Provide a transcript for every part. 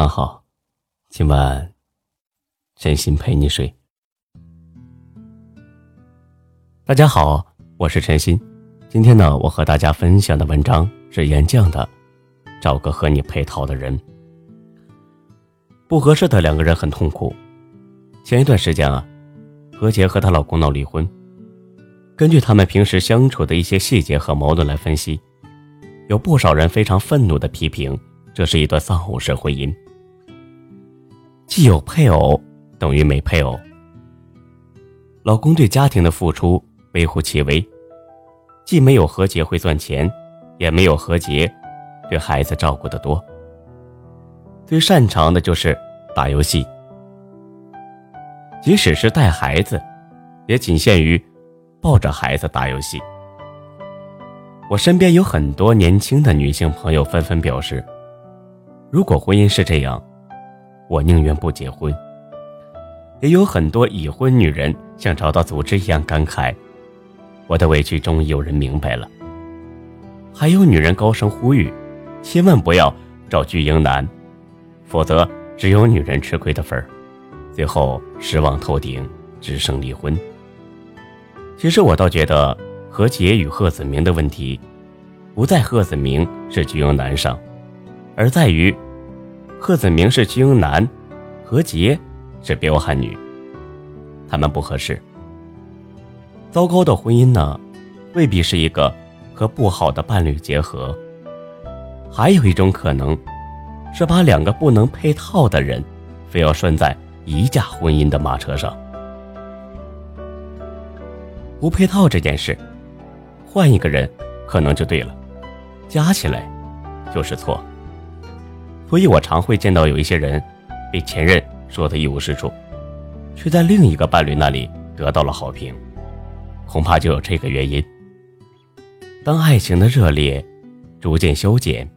躺好，今晚真心陪你睡。大家好，我是陈鑫。今天呢，我和大家分享的文章是岩酱的《找个和你配套的人》。不合适的两个人很痛苦。前一段时间啊，何洁和她老公闹离婚。根据他们平时相处的一些细节和矛盾来分析，有不少人非常愤怒的批评。这是一段丧偶式婚姻，既有配偶等于没配偶。老公对家庭的付出微乎其微，既没有何洁会赚钱，也没有何洁对孩子照顾的多。最擅长的就是打游戏，即使是带孩子，也仅限于抱着孩子打游戏。我身边有很多年轻的女性朋友纷纷表示。如果婚姻是这样，我宁愿不结婚。也有很多已婚女人像找到组织一样感慨：“我的委屈终于有人明白了。”还有女人高声呼吁：“千万不要找巨婴男，否则只有女人吃亏的份儿。”最后失望透顶，只剩离婚。其实我倒觉得何洁与贺子明的问题，不在贺子明是巨婴男上。而在于，贺子明是巨婴男，何洁是彪悍女，他们不合适。糟糕的婚姻呢，未必是一个和不好的伴侣结合，还有一种可能，是把两个不能配套的人，非要拴在一架婚姻的马车上。不配套这件事，换一个人可能就对了，加起来就是错。所以我常会见到有一些人，被前任说的一无是处，却在另一个伴侣那里得到了好评，恐怕就有这个原因。当爱情的热烈逐渐消减，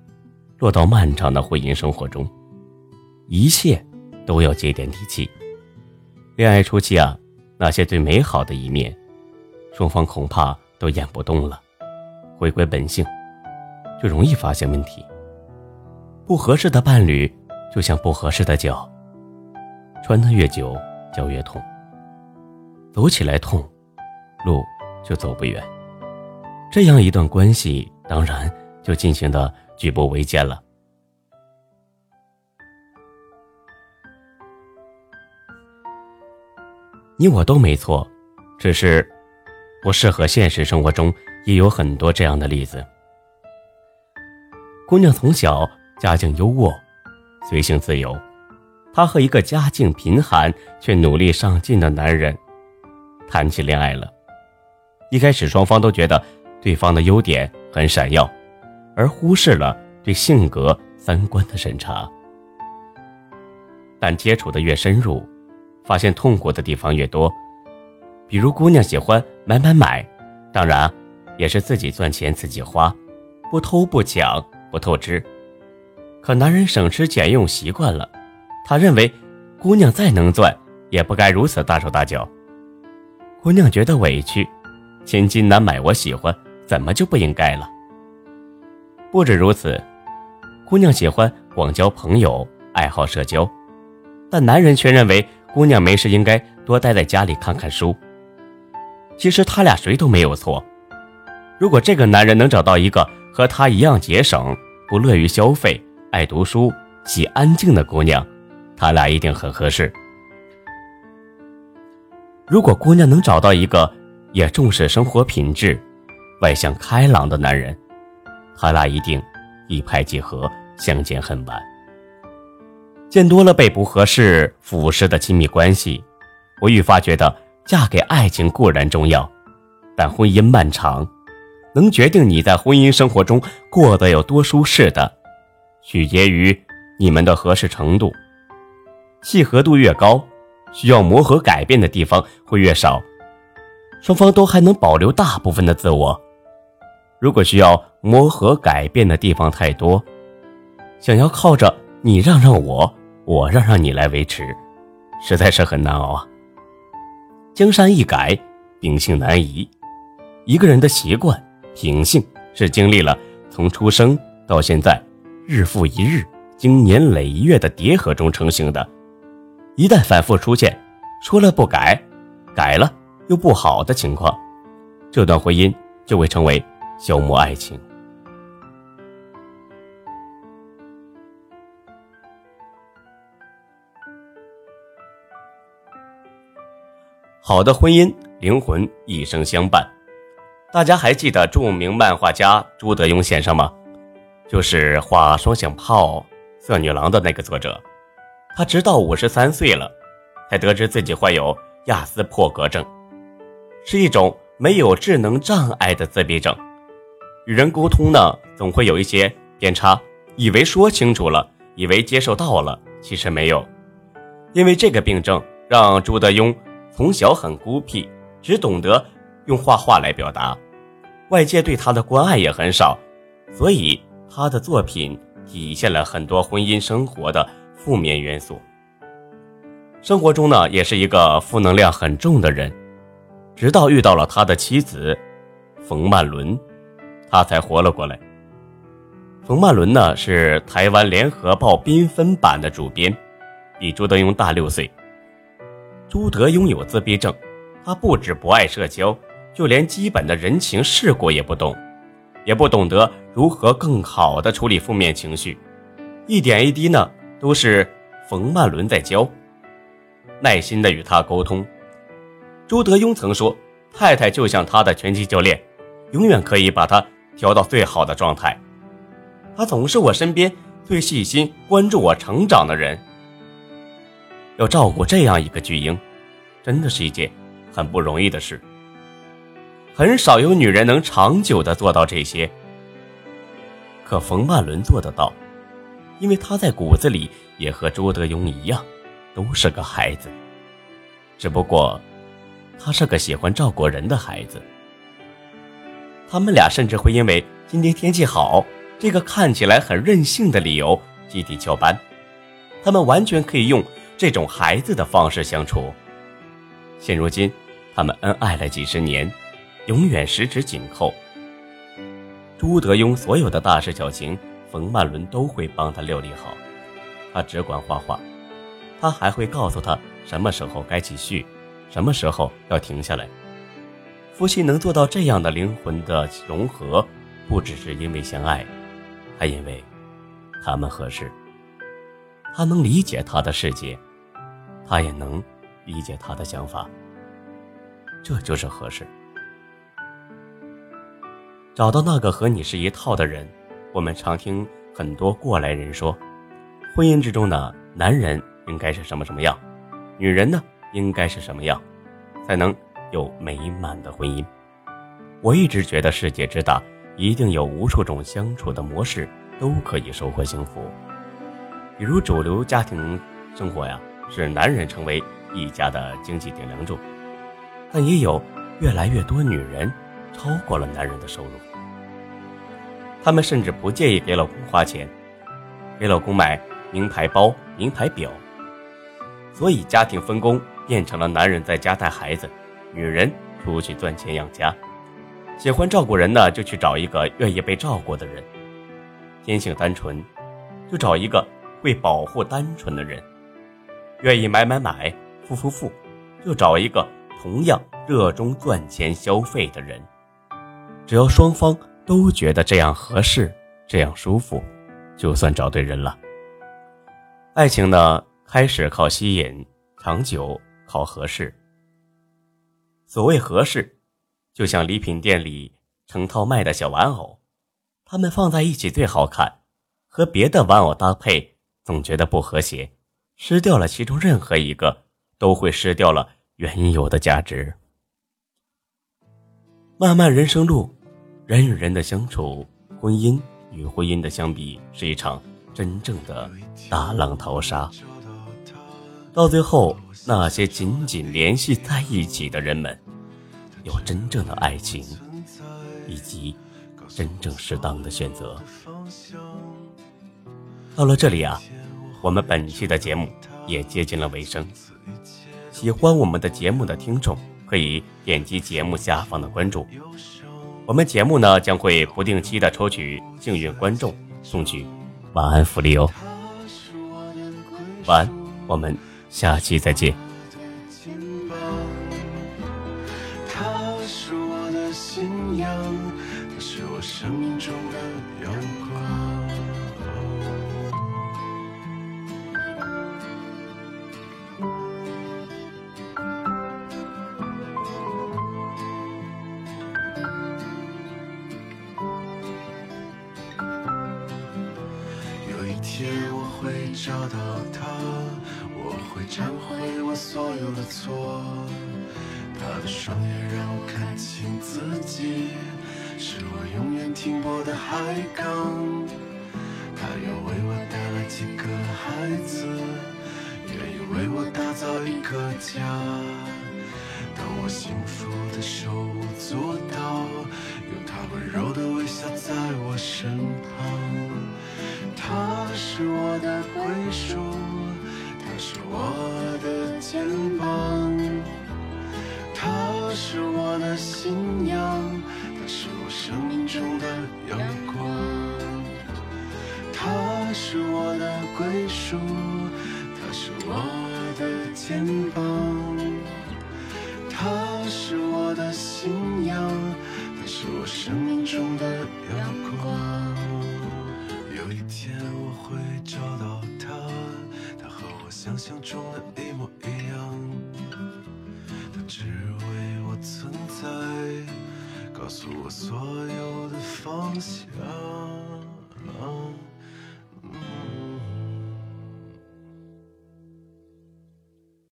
落到漫长的婚姻生活中，一切都要接点底气。恋爱初期啊，那些最美好的一面，双方恐怕都演不动了，回归本性，就容易发现问题。不合适的伴侣，就像不合适的脚，穿的越久，脚越痛。走起来痛，路就走不远。这样一段关系，当然就进行的举步维艰了。你我都没错，只是不适合现实生活中也有很多这样的例子。姑娘从小。家境优渥，随性自由，她和一个家境贫寒却努力上进的男人谈起恋爱了。一开始，双方都觉得对方的优点很闪耀，而忽视了对性格、三观的审查。但接触的越深入，发现痛苦的地方越多。比如，姑娘喜欢买买买，当然也是自己赚钱自己花，不偷不抢不透支。可男人省吃俭用习惯了，他认为姑娘再能赚，也不该如此大手大脚。姑娘觉得委屈，千金难买我喜欢，怎么就不应该了？不止如此，姑娘喜欢广交朋友，爱好社交，但男人却认为姑娘没事应该多待在家里看看书。其实他俩谁都没有错。如果这个男人能找到一个和他一样节省，不乐于消费，爱读书、喜安静的姑娘，他俩一定很合适。如果姑娘能找到一个也重视生活品质、外向开朗的男人，他俩一定一拍即合，相见恨晚。见多了被不合适腐蚀的亲密关系，我愈发觉得嫁给爱情固然重要，但婚姻漫长，能决定你在婚姻生活中过得有多舒适的。取决于你们的合适程度，契合度越高，需要磨合改变的地方会越少，双方都还能保留大部分的自我。如果需要磨合改变的地方太多，想要靠着你让让我，我让让你来维持，实在是很难熬啊。江山易改，秉性难移。一个人的习惯、品性是经历了从出生到现在。日复一日经年累月的叠合中成型的。一旦反复出现，说了不改，改了又不好的情况，这段婚姻就会成为消磨爱情。好的婚姻，灵魂一生相伴。大家还记得著名漫画家朱德庸先生吗？就是画《双响炮》《色女郎》的那个作者。他直到五十三岁了，才得知自己患有亚斯伯格症，是一种没有智能障碍的自闭症。与人沟通呢，总会有一些偏差，以为说清楚了，以为接受到了，其实没有。因为这个病症，让朱德庸。从小很孤僻，只懂得用画画来表达，外界对他的关爱也很少，所以他的作品体现了很多婚姻生活的负面元素。生活中呢，也是一个负能量很重的人，直到遇到了他的妻子冯曼伦，他才活了过来。冯曼伦呢，是台湾联合报缤纷版的主编，比朱德庸大六岁。朱德拥有自闭症，他不止不爱社交，就连基本的人情世故也不懂，也不懂得如何更好的处理负面情绪，一点一滴呢都是冯曼伦在教，耐心的与他沟通。朱德庸曾说：“太太就像他的拳击教练，永远可以把他调到最好的状态。他总是我身边最细心关注我成长的人。”要照顾这样一个巨婴，真的是一件很不容易的事。很少有女人能长久的做到这些，可冯曼伦做得到，因为她在骨子里也和朱德庸一样，都是个孩子。只不过，他是个喜欢照顾人的孩子。他们俩甚至会因为今天天气好这个看起来很任性的理由集体翘班。他们完全可以用。这种孩子的方式相处，现如今，他们恩爱了几十年，永远十指紧扣。朱德庸所有的大事小情，冯曼伦都会帮他料理好。他只管画画，他还会告诉他什么时候该继续，什么时候要停下来。夫妻能做到这样的灵魂的融合，不只是因为相爱，还因为他们合适。他能理解他的世界，他也能理解他的想法，这就是合适。找到那个和你是一套的人，我们常听很多过来人说，婚姻之中呢，男人应该是什么什么样，女人呢应该是什么样，才能有美满的婚姻。我一直觉得世界之大，一定有无数种相处的模式，都可以收获幸福。比如主流家庭生活呀，是男人成为一家的经济顶梁柱，但也有越来越多女人超过了男人的收入，他们甚至不介意给老公花钱，给老公买名牌包、名牌表，所以家庭分工变成了男人在家带孩子，女人出去赚钱养家。喜欢照顾人呢，就去找一个愿意被照顾的人；天性单纯，就找一个。会保护单纯的人，愿意买买买、付付付，就找一个同样热衷赚钱消费的人。只要双方都觉得这样合适、这样舒服，就算找对人了。爱情呢，开始靠吸引，长久靠合适。所谓合适，就像礼品店里成套卖的小玩偶，它们放在一起最好看，和别的玩偶搭配。总觉得不和谐，失掉了其中任何一个，都会失掉了原有的价值。漫漫人生路，人与人的相处，婚姻与婚姻的相比，是一场真正的大浪淘沙。到最后，那些紧紧联系在一起的人们，有真正的爱情，以及真正适当的选择。到了这里啊，我们本期的节目也接近了尾声。喜欢我们的节目的听众可以点击节目下方的关注。我们节目呢将会不定期的抽取幸运观众送去晚安福利哦。晚安我们下期再见。找到他，我会忏悔我所有的错。他的双眼让我看清自己，是我永远停泊的海港。他又为我带来几个孩子，愿意为我打造一个家。当我幸福的手舞足蹈，有他温柔的微笑在我身旁。是我的归属，他是我想象中的一模一样，它只为我存在，告诉我所有的方向。